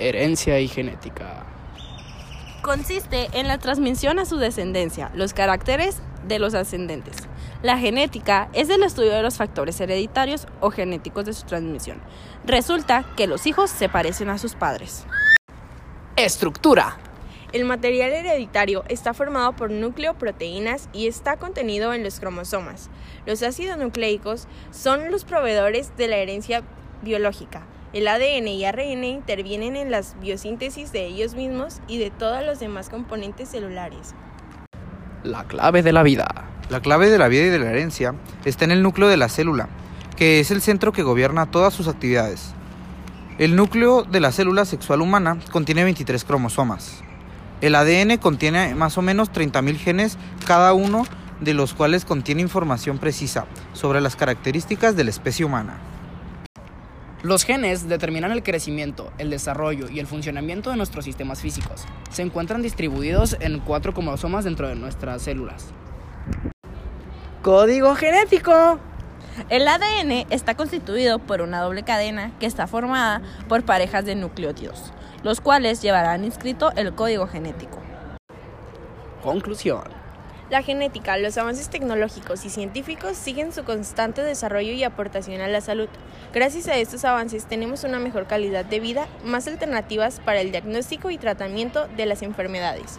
Herencia y genética. Consiste en la transmisión a su descendencia, los caracteres de los ascendentes. La genética es el estudio de los factores hereditarios o genéticos de su transmisión. Resulta que los hijos se parecen a sus padres. Estructura. El material hereditario está formado por núcleo, proteínas y está contenido en los cromosomas. Los ácidos nucleicos son los proveedores de la herencia biológica. El ADN y ARN intervienen en la biosíntesis de ellos mismos y de todos los demás componentes celulares. La clave de la vida. La clave de la vida y de la herencia está en el núcleo de la célula, que es el centro que gobierna todas sus actividades. El núcleo de la célula sexual humana contiene 23 cromosomas. El ADN contiene más o menos 30.000 genes, cada uno de los cuales contiene información precisa sobre las características de la especie humana. Los genes determinan el crecimiento, el desarrollo y el funcionamiento de nuestros sistemas físicos. Se encuentran distribuidos en cuatro cromosomas dentro de nuestras células. Código genético. El ADN está constituido por una doble cadena que está formada por parejas de nucleótidos, los cuales llevarán inscrito el código genético. Conclusión. La genética, los avances tecnológicos y científicos siguen su constante desarrollo y aportación a la salud. Gracias a estos avances tenemos una mejor calidad de vida, más alternativas para el diagnóstico y tratamiento de las enfermedades.